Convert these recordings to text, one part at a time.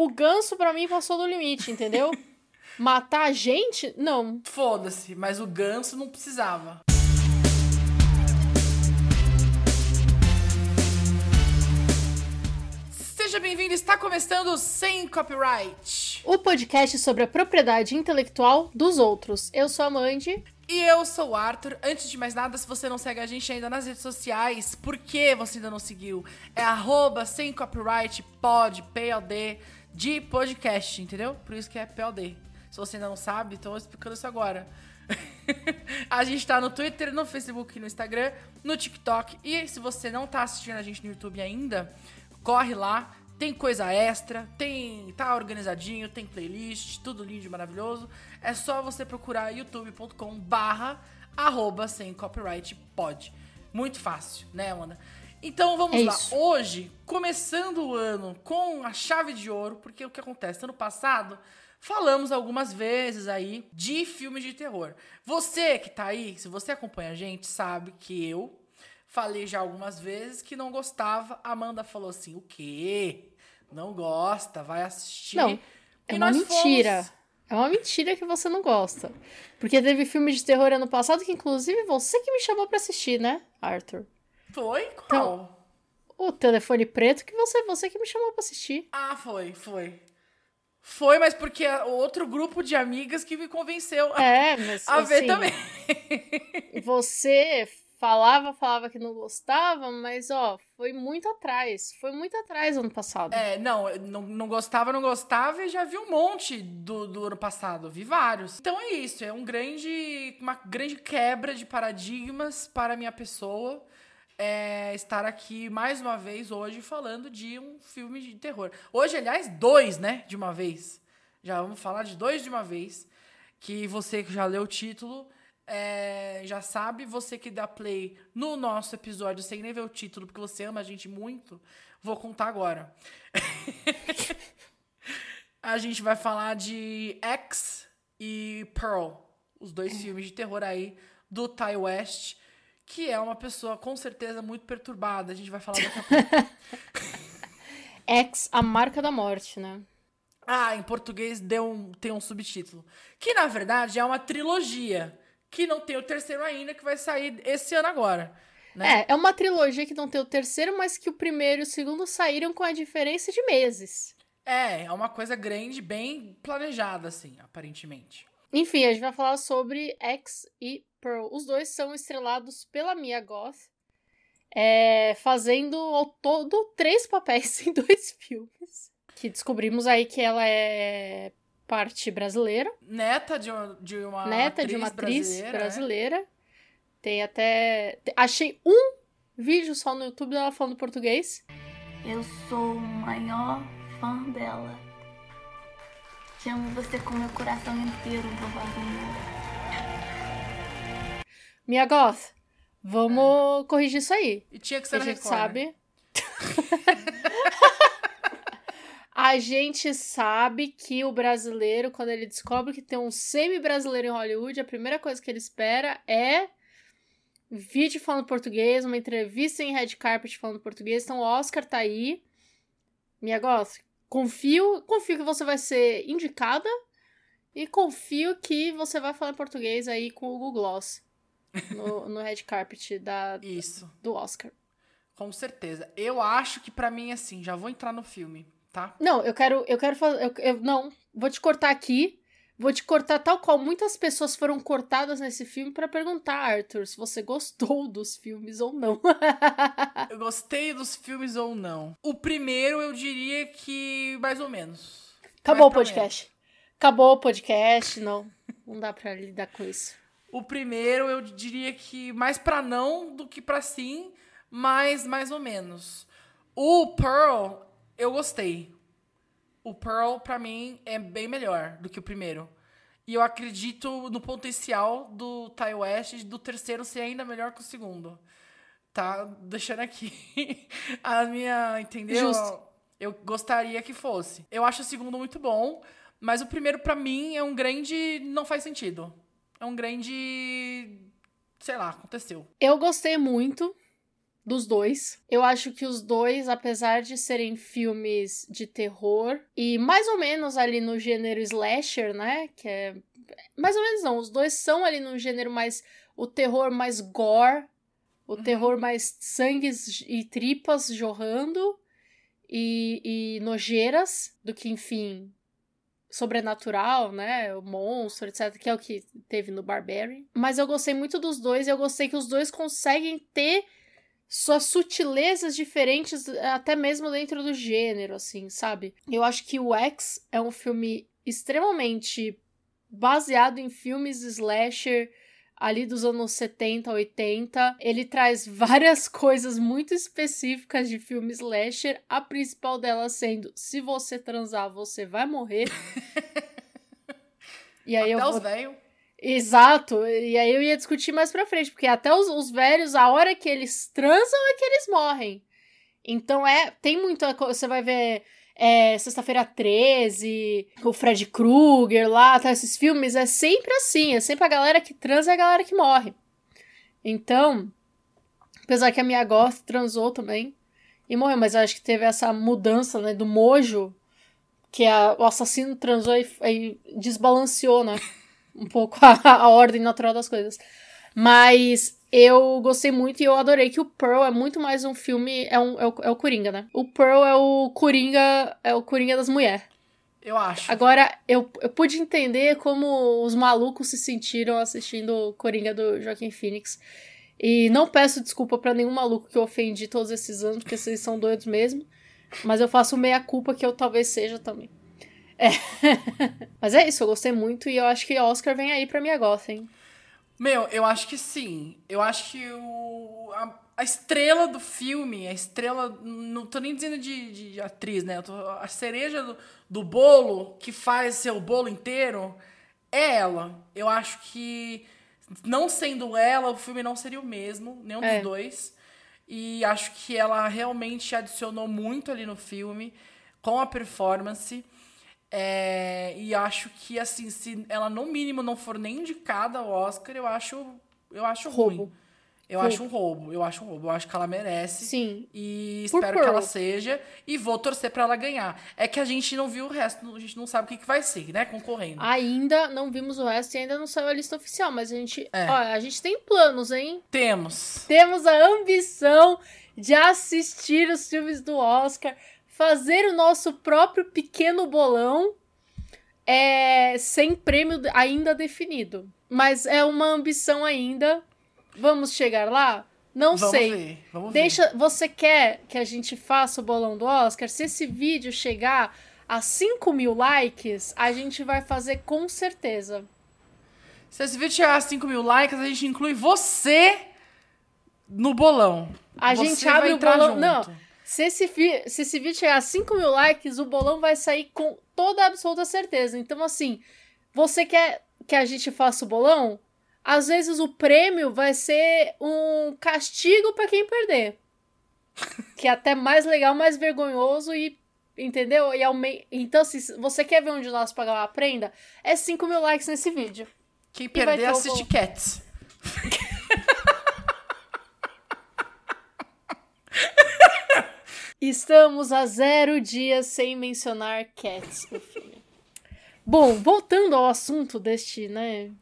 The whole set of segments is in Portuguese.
O ganso, pra mim, passou do limite, entendeu? Matar a gente? Não. Foda-se, mas o ganso não precisava. Seja bem-vindo, está começando Sem Copyright. O podcast sobre a propriedade intelectual dos outros. Eu sou a Mandy. E eu sou o Arthur. Antes de mais nada, se você não segue a gente ainda nas redes sociais, por que você ainda não seguiu? É arroba sem copyright pod, POD, de podcast, entendeu? Por isso que é POD. Se você não sabe, estou explicando isso agora. a gente tá no Twitter, no Facebook, no Instagram, no TikTok. E se você não tá assistindo a gente no YouTube ainda, corre lá. Tem coisa extra, tem tá organizadinho, tem playlist, tudo lindo e maravilhoso. É só você procurar youtube.com barra arroba sem copyright pod. Muito fácil, né, Amanda? Então vamos É lá. isso. Hoje, começando o ano com a chave de ouro, porque o que acontece? Ano passado, falamos algumas vezes aí de filmes de terror. Você que tá aí, se você acompanha a gente, sabe que eu falei já algumas vezes que não gostava. Amanda falou assim: o quê? Não gosta, vai assistir. Não, E É uma mentira. fomos. É uma mentira que você não gosta. Porque teve filme de terror ano passado que, inclusive, você que me chamou pra assistir, né, Arthur? Foi? Então, Qual? O telefone preto que você, você que me chamou pra assistir. Ah, foi, foi. Foi, mas porque é outro grupo de amigas que me convenceu a- É, mas a ver assim, também. Você falava, falava que não gostava, mas ó, foi muito atrás. Foi muito atrás ano passado. É, não, eu não, não gostava, não gostava e já vi um monte do, do ano passado, vi vários. Então é isso, é um grande, uma grande quebra de paradigmas para a minha pessoa é, estar aqui mais uma vez hoje falando de um filme de terror. Hoje, aliás, dois, né, de uma vez. Já vamos falar de dois de uma vez, que você que já leu o título é, já sabe, você que dá play no nosso episódio sem nem ver o título, porque você ama a gente muito, vou contar agora. a gente vai falar de X e Pearl, os dois filmes de terror aí do Ty West, que é uma pessoa com certeza muito perturbada. A gente vai falar daqui a pouco. X, a marca da morte, né? Ah, em português deu um, tem um subtítulo. Que na verdade é uma trilogia. Que não tem o terceiro ainda, que vai sair esse ano agora. Né? É, é uma trilogia que não tem o terceiro, mas que o primeiro e o segundo saíram com a diferença de meses. É, é uma coisa grande, bem planejada, assim, aparentemente. Enfim, a gente vai falar sobre X e Pearl. Os dois são estrelados pela Mia Goth, é, fazendo ao todo três papéis em dois filmes. Que descobrimos aí que ela é parte brasileira, Neta de uma, de uma neta atriz de uma atriz brasileira. né? brasileira. Tem até. te- Achei um vídeo só no YouTube dela falando português. Eu sou o maior fã dela. Te amo você com meu coração inteiro, vovozinha. Mia Goth, vamos corrigir isso aí. E tinha que ser a na gente Record, né? sabe. a gente sabe que o brasileiro, quando ele descobre que tem um semi-brasileiro em Hollywood, a primeira coisa que ele espera é vídeo falando português, uma entrevista em red carpet falando português. Então o Oscar tá aí. Minha Goth, confio, confio que você vai ser indicada e confio que você vai falar português aí com o Google Gloss no, no red carpet da, Isso, do Oscar. com certeza. Eu acho que pra mim, assim, já vou entrar no filme, tá? Não, eu quero, eu quero fazer. Eu, eu- não, vou te cortar aqui. Vou te cortar tal qual muitas pessoas foram cortadas nesse filme pra perguntar, Arthur, se você gostou dos filmes ou não. Eu gostei dos filmes ou não. O primeiro, eu diria que mais ou menos. Acabou o podcast. Acabou o podcast, não. Não dá pra lidar com isso. O primeiro, eu diria que mais pra não do que pra sim, mas mais ou menos. O Pearl, eu gostei. O Pearl, pra mim, é bem melhor do que o primeiro. E eu acredito no potencial do Ty West do terceiro ser ainda melhor que o segundo. Tá deixando aqui a minha, entendeu? Justo. Eu gostaria que fosse. Eu acho o segundo muito bom, mas o primeiro pra mim é um grande não faz sentido. É um grande sei lá, aconteceu. Eu gostei muito dos dois. Eu acho que os dois, apesar de serem filmes de terror e mais ou menos ali no gênero slasher, né? Que é. Mais ou menos não, os dois são ali no gênero mais. O terror mais gore, o uhum. terror mais sangue e tripas jorrando e, e nojeiras do que, enfim, sobrenatural, né? O monstro, etc. Que é o que teve no Barbarian. Mas eu gostei muito dos dois e eu gostei que os dois conseguem ter suas sutilezas diferentes, até mesmo dentro do gênero, assim, sabe? Eu acho que o X é um filme extremamente baseado em filmes slasher ali dos anos 70, 80. Ele traz várias coisas muito específicas de filme slasher, a principal delas sendo: se você transar, você vai morrer. e aí Até eu os velhos. Exato, e aí eu ia discutir mais pra frente, porque até os, os velhos, a hora que eles transam é que eles morrem. Então é, tem muita coisa, você vai ver é, Sexta-feira 13, o Fred Krueger lá, tá, esses filmes, é sempre assim, é sempre a galera que transa e a galera que morre. Então, apesar que a minha goth transou também e morreu, mas eu acho que teve essa mudança, né, do mojo, que a, o assassino transou e, e desbalanceou, né? um pouco a, a ordem natural das coisas. Mas eu gostei muito e eu adorei que o Pearl é muito mais um filme. É, um, é, o, é o Coringa, né? O Pearl é o Coringa. É o Coringa das mulheres. Eu acho. Agora, eu, eu pude entender como os malucos se sentiram assistindo o Coringa do Joaquim Phoenix. E não peço desculpa para nenhum maluco que eu ofendi todos esses anos, porque vocês são doidos mesmo. Mas eu faço meia culpa que eu talvez seja também. É. Mas é isso, eu gostei muito e eu acho que Oscar vem aí pra minha gosta, hein? Meu, eu acho que sim. Eu acho que o, a, a estrela do filme, a estrela. Não tô nem dizendo de, de atriz, né? Tô, a cereja do, do bolo que faz seu bolo inteiro é ela. Eu acho que, não sendo ela, o filme não seria o mesmo, nenhum é. dos dois. E acho que ela realmente adicionou muito ali no filme com a performance. É, e acho que, assim, se ela no mínimo não for nem indicada ao Oscar, eu acho, eu acho roubo. ruim. Eu roubo. acho um roubo, eu acho um roubo. Eu acho que ela merece. Sim. E Por espero Pearl. que ela seja. E vou torcer para ela ganhar. É que a gente não viu o resto, a gente não sabe o que, que vai ser, né? Concorrendo. Ainda não vimos o resto e ainda não saiu a lista oficial, mas a gente. É. Ó, a gente tem planos, hein? Temos. Temos a ambição de assistir os filmes do Oscar fazer o nosso próprio pequeno bolão é, sem prêmio ainda definido. Mas é uma ambição ainda. Vamos chegar lá? Não vamos sei. Ver, vamos Deixa, ver. Você quer que a gente faça o bolão do Oscar? Se esse vídeo chegar a 5 mil likes, a gente vai fazer com certeza. Se esse vídeo chegar a 5 mil likes, a gente inclui você no bolão. A você gente abre o bolão. Junto. Não. Se esse, se esse vídeo chegar a 5 mil likes, o bolão vai sair com toda absoluta certeza. Então, assim, você quer que a gente faça o bolão? Às vezes o prêmio vai ser um castigo para quem perder. que é até mais legal, mais vergonhoso e. Entendeu? E aume... Então, se você quer ver um de nós pagar uma prenda, é 5 mil likes nesse vídeo. Quem perder assiste Cats. Estamos a zero dias sem mencionar Cats no filme. Bom, voltando ao assunto deste, né,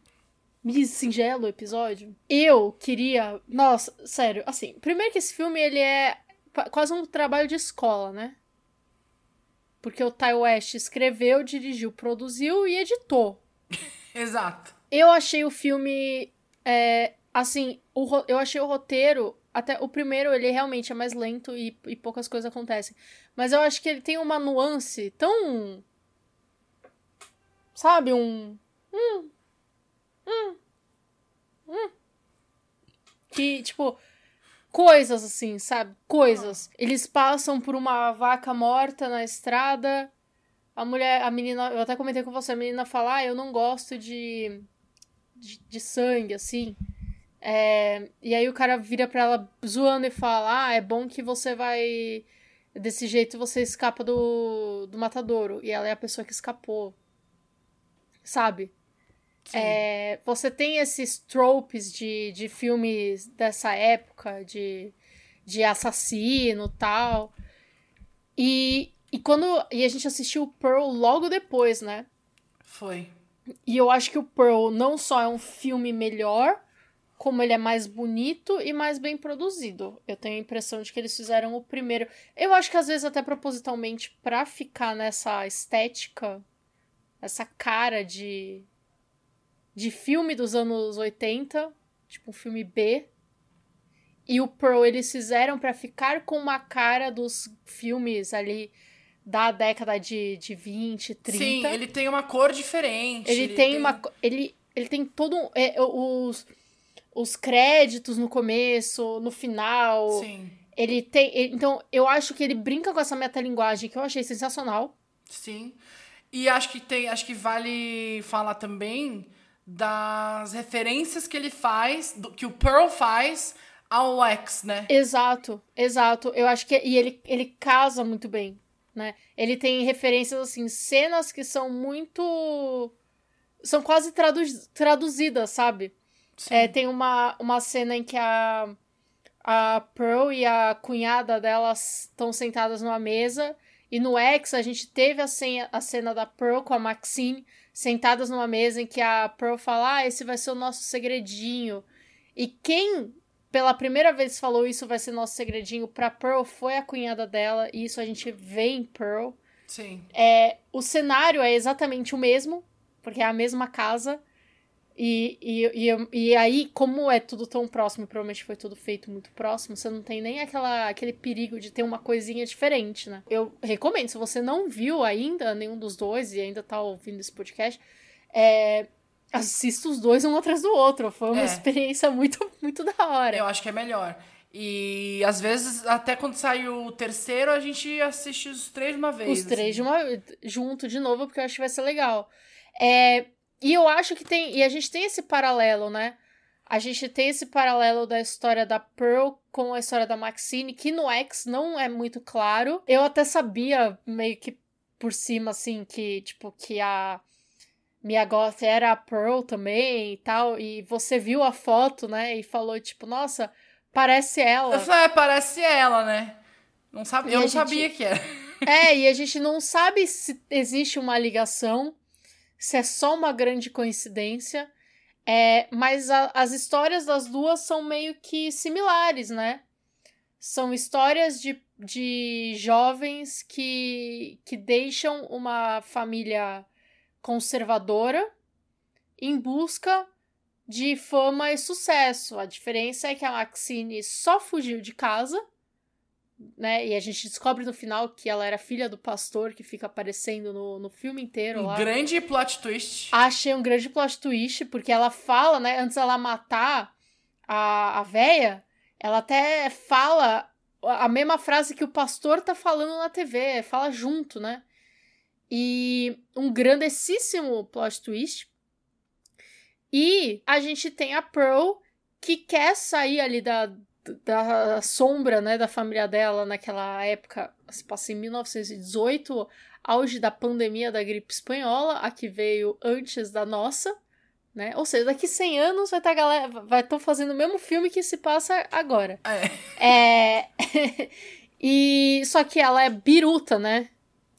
singelo episódio, eu queria, nossa, sério, assim, primeiro que esse filme ele é quase um trabalho de escola, né? Porque o Ty West escreveu, dirigiu, produziu e editou. Exato. Eu achei o filme, é, assim, o, eu achei o roteiro até o primeiro, ele realmente é mais lento e, e poucas coisas acontecem. Mas eu acho que ele tem uma nuance tão. Sabe? Um. Hum. Hum. Hum. Que, tipo. Coisas assim, sabe? Coisas. Eles passam por uma vaca morta na estrada. A mulher, a menina, eu até comentei com você, a menina fala: ah, eu não gosto de, de, de sangue, assim. É, e aí o cara vira pra ela zoando e fala: Ah, é bom que você vai. Desse jeito você escapa do, do matadouro. E ela é a pessoa que escapou. Sabe? É, você tem esses tropes de, de filmes dessa época, de, de assassino tal. E, e quando. E a gente assistiu o Pearl logo depois, né? Foi. E eu acho que o Pearl não só é um filme melhor, como ele é mais bonito e mais bem produzido. Eu tenho a impressão de que eles fizeram o primeiro. Eu acho que às vezes até propositalmente pra ficar nessa estética, essa cara de de filme dos anos 80, tipo um filme B. E o Pearl eles fizeram para ficar com uma cara dos filmes ali da década de, de 20, 30. Sim, ele tem uma cor diferente. Ele, tem, uma. Ele, ele tem todo um. É, os, os créditos no começo, no final. Sim. Ele tem. ele- então, eu acho que ele brinca com essa metalinguagem que eu achei sensacional. Sim. E acho que tem, acho que vale falar também das referências que ele faz, do, que o Pearl faz ao X, né? Exato, exato. Eu acho que. E ele, ele casa muito bem, né? Ele tem referências, assim, cenas que são muito. São quase tradu traduzidas, sabe? É, tem uma, uma cena em que a, a Pearl e a cunhada delas estão sentadas numa mesa. E no X a gente teve a, senha, a cena da Pearl com a Maxine sentadas numa mesa em que a Pearl fala: Ah, esse vai ser o nosso segredinho. E quem pela primeira vez falou isso vai ser nosso segredinho pra Pearl foi a cunhada dela. E isso a gente vê em Pearl. Sim. É, o cenário é exatamente o mesmo, porque é a mesma casa. E, e, e, e aí, como é tudo tão próximo, e provavelmente foi tudo feito muito próximo, você não tem nem aquela, aquele perigo de ter uma coisinha diferente, né? Eu recomendo, se você não viu ainda nenhum dos dois e ainda tá ouvindo esse podcast, é, assista os dois um atrás do outro. Foi uma É. experiência muito, muito da hora. Eu acho que é melhor. E às vezes, até quando sai o terceiro, a gente assiste os três de uma vez. Os três assim. de uma, junto de novo, porque eu acho que vai ser legal. É, e eu acho que tem. E a gente tem esse paralelo, né? A gente tem esse paralelo da história da Pearl com a história da Maxine, que no X não é muito claro. Eu até sabia, meio que por cima, assim, que, tipo, que a Mia Goth era a Pearl também e tal. E você viu a foto, né? E falou, tipo, nossa, parece ela. Eu falei, é, parece ela, né? Não sabe, E eu não gente- sabia que era. É, e a gente não sabe se existe uma ligação, se é só uma grande coincidência. É, mas a- as histórias das duas são meio que similares, né? São histórias de, de jovens que, que deixam uma família conservadora em busca de fama e sucesso. A diferença é que a Maxine só fugiu de casa né? E a gente descobre no final que ela era filha do pastor que fica aparecendo no, no filme inteiro Um lá. grande plot twist. Achei um grande plot twist, porque ela fala, né? Antes dela matar a, a véia, ela até fala a mesma frase que o pastor tá falando na TV, fala junto, né? E um grandessíssimo plot twist. E a gente tem a Pearl que quer sair ali da, da sombra, né, da família dela naquela época, se passa em 1918, auge da pandemia da gripe espanhola, a que veio antes da nossa, né? Ou seja, daqui 100 anos vai estar galera vai estar fazendo o mesmo filme que se passa agora. É. É E só que ela é biruta, né?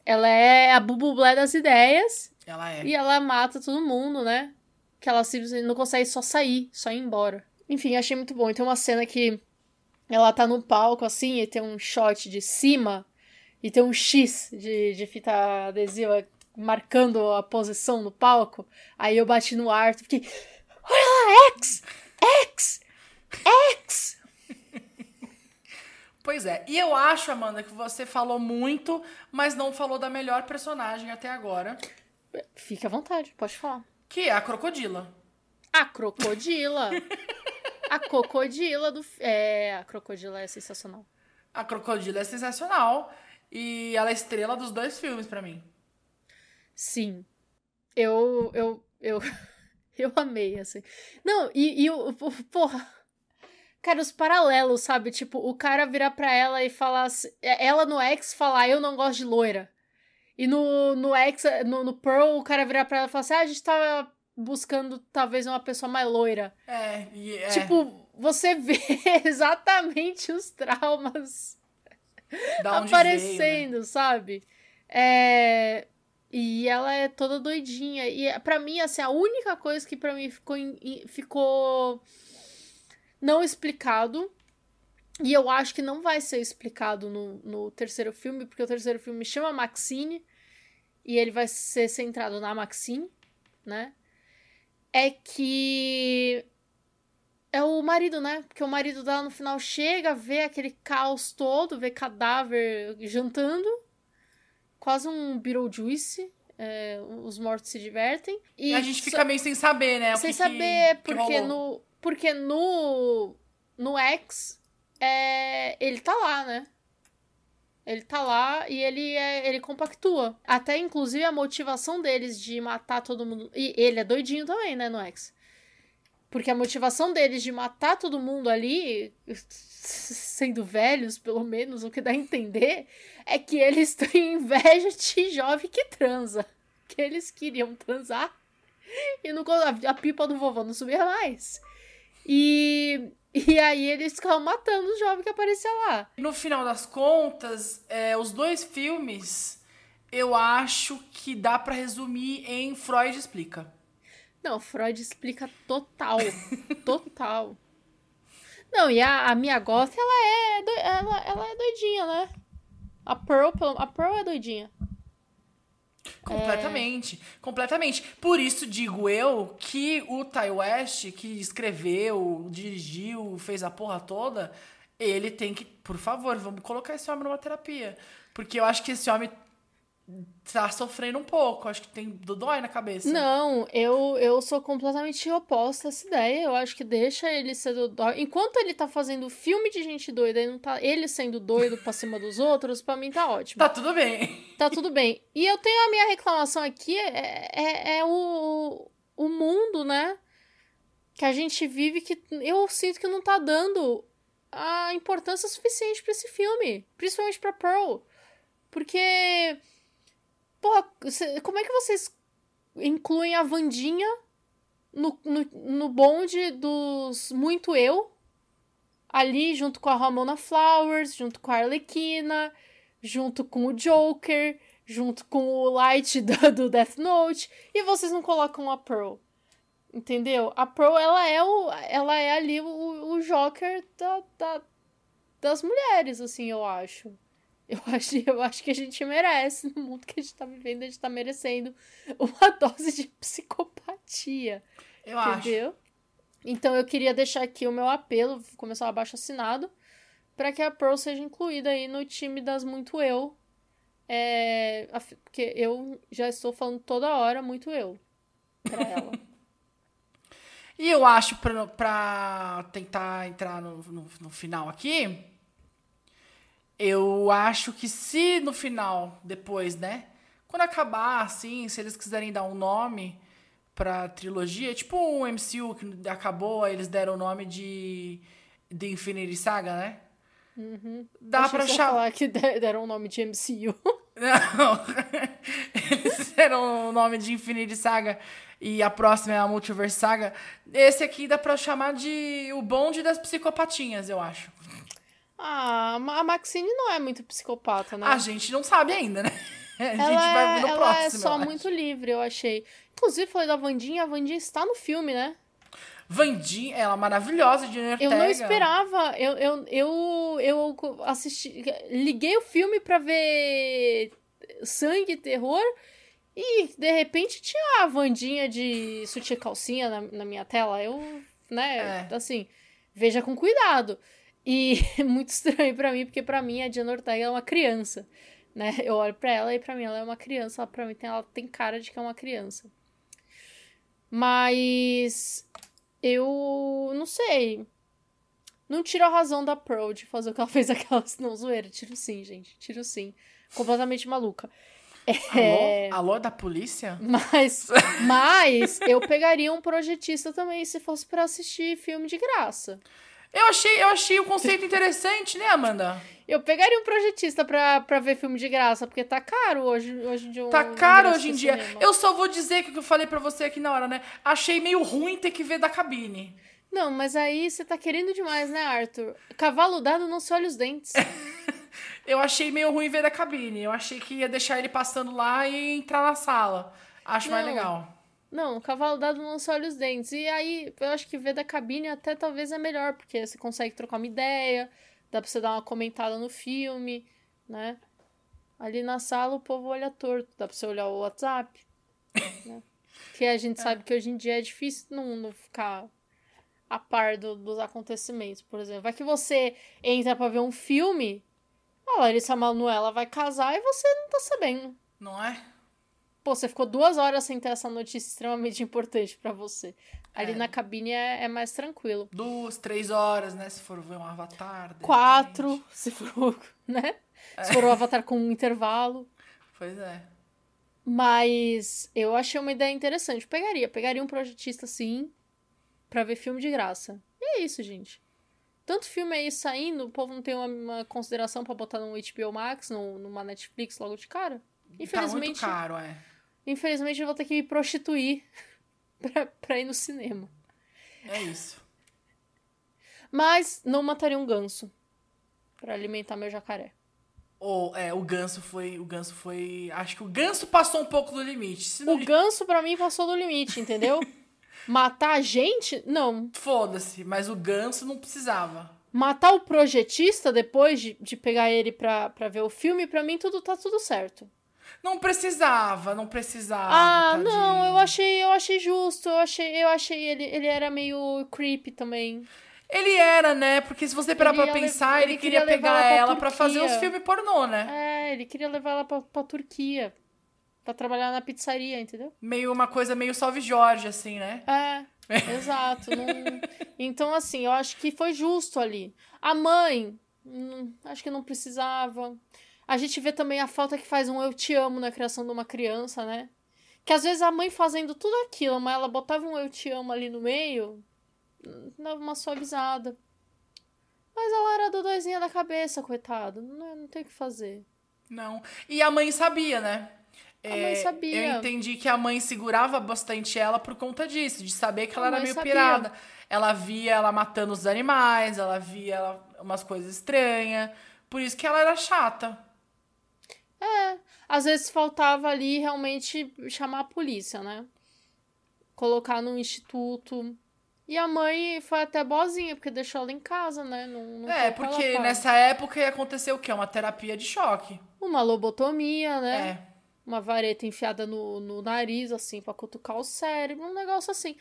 Ela é a bubublé das ideias Ela é. e ela mata todo mundo, né? Que ela simplesmente não consegue só sair, só ir embora. Enfim, achei muito bom. E tem uma cena que ela tá no palco assim, e tem um shot de cima, e tem um X de, de fita adesiva marcando a posição no palco. Aí eu bati no ar e fiquei. Olha lá, X! X! X! Pois é. E eu acho, Amanda, que você falou muito, mas não falou da melhor personagem até agora, Fique à vontade, pode falar. que é a Crocodila. A crocodila. a crocodila do. É, a crocodila é sensacional. A Crocodila é sensacional e ela é estrela dos dois filmes pra mim. Sim. Eu. Eu. Eu, eu amei, assim. Não, e, e o. o- Porra. Cara, os paralelos, sabe? Tipo, o cara virar pra ela e falar. assim- Ela no X falar, eu não gosto de loira. E no, no X, no, no Pearl, o cara virar pra ela e falar assim: ah, a gente tava buscando talvez uma pessoa mais loira. É, e é. Tipo, você vê exatamente os traumas aparecendo, veio, né? sabe? É, E ela é toda doidinha. E pra mim, assim, a única coisa que pra mim ficou, ficou não explicado. E eu acho que não vai ser explicado no, no terceiro filme, porque o terceiro filme chama Maxine. E ele vai ser centrado na Maxine, né? É que. É o marido, né? Porque o marido dela no final chega, vê aquele caos todo, vê cadáver jantando. Quase um Beetlejuice. é, os mortos se divertem. E a gente só- fica meio sem saber, né? o sem que saber, que- que porque rolou. no. Porque no. No X, é, ele tá lá, né? Ele tá lá e ele, é, ele compactua. Até, inclusive, a motivação deles de matar todo mundo. E ele é doidinho também, né, no X. Porque a motivação deles de matar todo mundo ali, sendo velhos, pelo menos, o que dá a entender, é que eles têm inveja de jovem que transa. Que eles queriam transar e não, a, a pipa do vovô não subia mais. E, e aí eles ficavam matando o jovem que aparecia lá. No final das contas, é, os dois filmes, eu acho que dá pra resumir em Freud explica. Não, Freud explica total. total. Não, e a, a minha goth, ela é, doi- ela, ela é doidinha, né? A Pearl, a Pearl é doidinha. Completamente, completamente. Por isso digo eu que o Ty West, que escreveu, dirigiu, fez a porra toda, ele tem que, por favor, vamos colocar esse homem numa terapia. Porque eu acho que esse homem tá sofrendo um pouco. Acho que tem dói na cabeça. Não, eu, eu sou completamente oposta a essa ideia. Eu acho que deixa ele ser doido. Enquanto ele tá fazendo filme de gente doida e não tá ele sendo doido pra cima dos outros, pra mim tá ótimo. Tá tudo bem. Tá tudo bem. E eu tenho a minha reclamação aqui, é, é, é o, o mundo, né? Que a gente vive que eu sinto que não tá dando a importância suficiente pra esse filme. Principalmente pra Pearl. Porque. Como é que vocês incluem a Vandinha no, no, no bonde dos Muito Eu? Ali, junto com a Ramona Flowers, junto com a Arlequina, junto com o Joker, junto com o Light do, do Death Note, e vocês não colocam a Pearl. Entendeu? A Pearl, ela é, o, ela é ali o, o Joker da, da- das mulheres, assim, eu acho. Eu acho, eu acho que a gente merece, no mundo que a gente tá vivendo, a gente tá merecendo uma dose de psicopatia. Eu acho. Entendeu? Então eu queria deixar aqui o meu apelo, começar o abaixo assinado, para que a Pearl seja incluída aí no time das Muito Eu. É, porque eu já estou falando toda hora muito eu pra ela. E eu acho, pra, pra tentar entrar no, no, no final aqui, eu acho que se no final, depois, né? Quando acabar, assim, se eles quiserem dar um nome pra trilogia, tipo o MCU que acabou, aí eles deram o nome de The Infinity Saga, né? Dá Achei pra chamar. falar que de- deram o nome de MCU. Não. Eles deram o nome de Infinity Saga e a próxima é a Multiverse Saga. Esse aqui dá pra chamar de o bonde das psicopatinhas, eu acho. Ah, a Maxine não é muito psicopata, né? A gente não sabe ainda, né? A gente ela vai ver no é, ela próximo. é eu só muito livre, eu achei. Inclusive, falei da Vandinha, a Vandinha está no filme, né? Vandinha, ela é maravilhosa, de Ortega. Eu não esperava. Eu, eu, eu, eu assisti. Liguei o filme pra ver sangue e terror. E de repente tinha a Vandinha de sutiã calcinha na, na minha tela. Eu, né, É. assim, veja com cuidado. E é muito estranho pra mim, porque pra mim a Diana Ortega é uma criança. Né? Eu olho pra ela e pra mim ela é uma criança. Ela, pra mim tem, ela tem cara de que é uma criança. Mas eu não sei. Não tiro a razão da Pearl de fazer o que ela fez aquela não zoeira. Tiro sim, gente. Tiro sim. Completamente maluca. É, Alô? Alô da polícia? Mas, mas eu pegaria um projetista também se fosse pra assistir filme de graça. Eu achei, eu achei o conceito interessante, né, Amanda? Eu pegaria um projetista pra, pra ver filme de graça, porque tá caro hoje, hoje em dia. um Tá caro ingresso hoje em dia. cinema. Eu só vou dizer que o que eu falei pra você aqui na hora, né? Achei meio ruim ter que ver da cabine. Não, mas aí você tá querendo demais, né, Arthur? Cavalo dado não se olha os dentes. Eu achei meio ruim ver da cabine. Eu achei que ia deixar ele passando lá e entrar na sala. Acho mais Não. legal. Não, cavalo dado não se olha os dentes. E aí, eu acho que ver da cabine até talvez é melhor, porque você consegue trocar uma ideia, dá pra você dar uma comentada no filme, né? Ali na sala o povo olha torto, dá pra você olhar o WhatsApp. né? Que a gente sabe que hoje em dia é difícil não, não ficar a par do- dos acontecimentos, por exemplo. Vai que você entra pra ver um filme, a Larissa Manoela vai casar e você não tá sabendo. Não é? Pô, você ficou duas horas sem ter essa notícia extremamente importante pra você. Ali É. na cabine é, é mais tranquilo. Duas, três horas, né? Se for ver um avatar. Quatro, repente. se for, né? Se for o Avatar com um intervalo. Pois é. Mas eu achei uma ideia interessante. Pegaria, pegaria um projetista sim, pra ver filme de graça. E é isso, gente. Tanto filme aí saindo, o povo não tem uma, uma consideração pra botar no HBO Max, no, numa Netflix logo de cara. Tá muito Infelizmente, caro, é. Infelizmente eu vou ter que me prostituir pra, pra ir no cinema. É isso. Mas não mataria um ganso pra alimentar meu jacaré. Ou, é, o ganso foi. O ganso foi. Acho que o ganso passou um pouco do limite. Não... O ganso pra mim passou do limite, entendeu? Matar a gente? Não. Foda-se, mas o ganso não precisava. Matar o projetista depois de, de pegar ele pra, pra ver o filme, pra mim tudo tá tudo certo. Não precisava, não precisava. Ah, tadinho. não, eu achei, eu achei justo, eu achei, eu achei ele, ele era meio creepy também. Ele era, né? Porque se você parar pra pensar, ele ele, queria, queria pegar ela pra ela pra fazer os filmes pornô, né? É, ele queria levar ela pra, pra Turquia. Pra trabalhar na pizzaria, entendeu? Meio uma coisa meio Salve Jorge, assim, né? É, exato. não- Então, assim, eu acho que foi justo ali. A mãe, hum, acho que não precisava. A gente vê também a falta que faz um eu te amo na criação de uma criança, né? Que às vezes a mãe fazendo tudo aquilo, mas ela botava um eu te amo ali no meio, dava uma suavizada. Mas ela era dodóizinha da cabeça, coitada. Não, não tem o que fazer. Não. E a mãe sabia, né? A mãe sabia. Eu entendi que a mãe segurava bastante ela por conta disso, de saber que A ela era meio sabia. pirada. Ela via ela matando os animais, ela via ela, umas coisas estranhas. Por isso que ela era chata. Às vezes faltava ali realmente chamar a polícia, né? Colocar no instituto. E a mãe foi até boazinha, porque deixou ela em casa, né? Não, não é, porque nessa época ia acontecer o quê? Uma terapia de choque. Uma lobotomia, né? É. Uma vareta enfiada no, no nariz, assim, pra cutucar o cérebro, um negócio assim.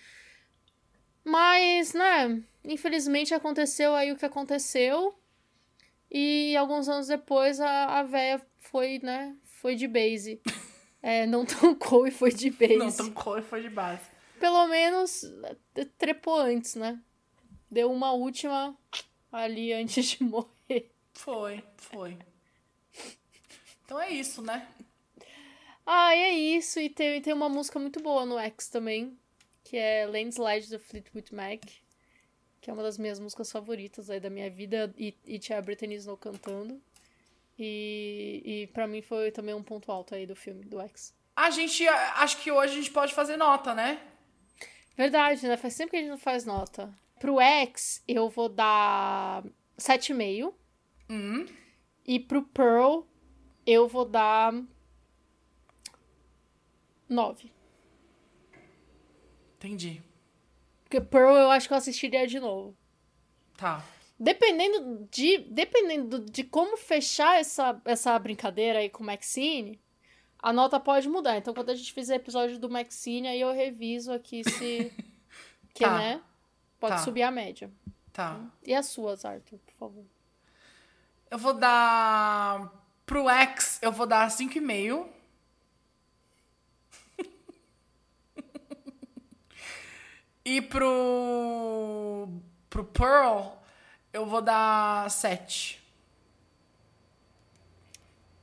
Mas, né, infelizmente aconteceu aí o que aconteceu. E alguns anos depois a, a véia foi, né, foi de base. É, não tancou e foi de base. Não, tancou e foi de base. Pelo menos eh, trepou antes, né? Deu uma última ali antes de morrer. Foi, foi. Então é isso, né? Ah, é isso. E tem, tem uma música muito boa no X também, que é Landslide do Fleetwood Mac, que é uma das minhas músicas favoritas aí da minha vida, e, e tinha a Britney Snow cantando. E, e para mim foi também um ponto alto aí do filme, do X. A gente, acho que hoje a gente pode fazer nota, né? Verdade, né? Faz tempo que a gente não faz nota. Pro X, eu vou dar 7,5. Hum. E pro Pearl, eu vou dar 9. Entendi. Porque Pearl eu acho que eu assistiria de novo. Tá. Dependendo de, dependendo de como fechar essa, essa brincadeira aí com o Maxine, a nota pode mudar. Então, quando a gente fizer episódio do Maxine, aí eu reviso aqui se. que, Tá. né? Pode Tá. subir a média. Tá. E as suas, Arthur, por favor. Eu vou dar. Pro X, eu vou dar 5,5. E pro. Pro Pearl, eu vou dar 7.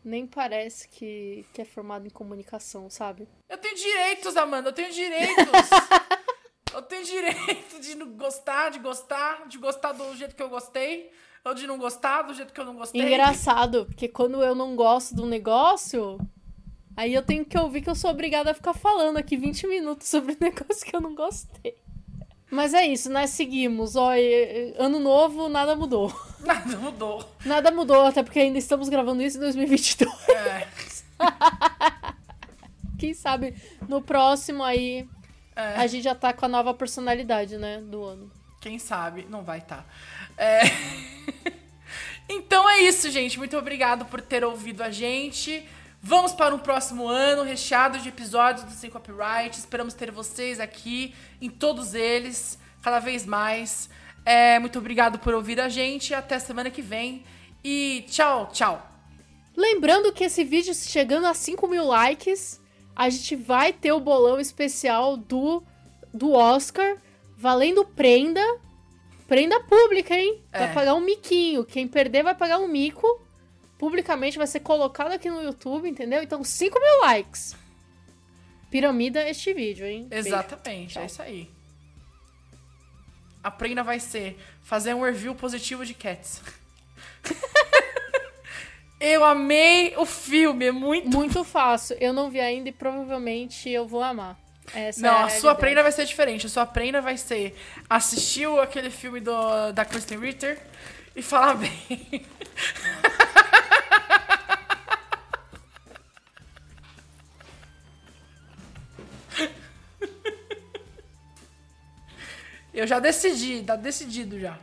Nem parece que, que é formado em comunicação, sabe? Eu tenho direitos, Amanda, eu tenho direitos. eu tenho direito de gostar, de gostar, de gostar do jeito que eu gostei, ou de não gostar do jeito que eu não gostei. Engraçado, porque quando eu não gosto de um negócio, aí eu tenho que ouvir que eu sou obrigada a ficar falando aqui 20 minutos sobre um negócio que eu não gostei. Mas é isso, nós seguimos. Ó, ano novo, nada mudou. Nada mudou. Nada mudou, até porque ainda estamos gravando isso em 2022. É, Quem sabe no próximo aí é, a gente já tá com a nova personalidade, né, do ano. quem sabe? Não vai estar. É... então é isso, gente. Muito obrigado por ter ouvido a gente. Vamos para um próximo ano recheado de episódios do Sem Copyright. Esperamos ter vocês aqui em todos eles, cada vez mais. É, muito obrigado por ouvir a gente. Até semana que vem. E tchau, tchau. Lembrando que esse vídeo chegando a 5 mil likes, a gente vai ter o bolão especial do, do Oscar, valendo prenda. Prenda pública, hein? É. Vai pagar um miquinho. Quem perder vai pagar um mico. Publicamente vai ser colocado aqui no YouTube, entendeu? Então 5 mil likes. Piramida este vídeo, hein? Exatamente, é isso aí. A prenda vai ser fazer um review positivo de Cats. Eu amei o filme, é muito. Muito fácil. Eu não vi ainda e provavelmente eu vou amar. Essa Não, é a realidade. sua prenda vai ser diferente. A sua prenda vai ser assistiu aquele filme do, da Kristen Ritter e falar bem. Eu já decidi, tá decidido já.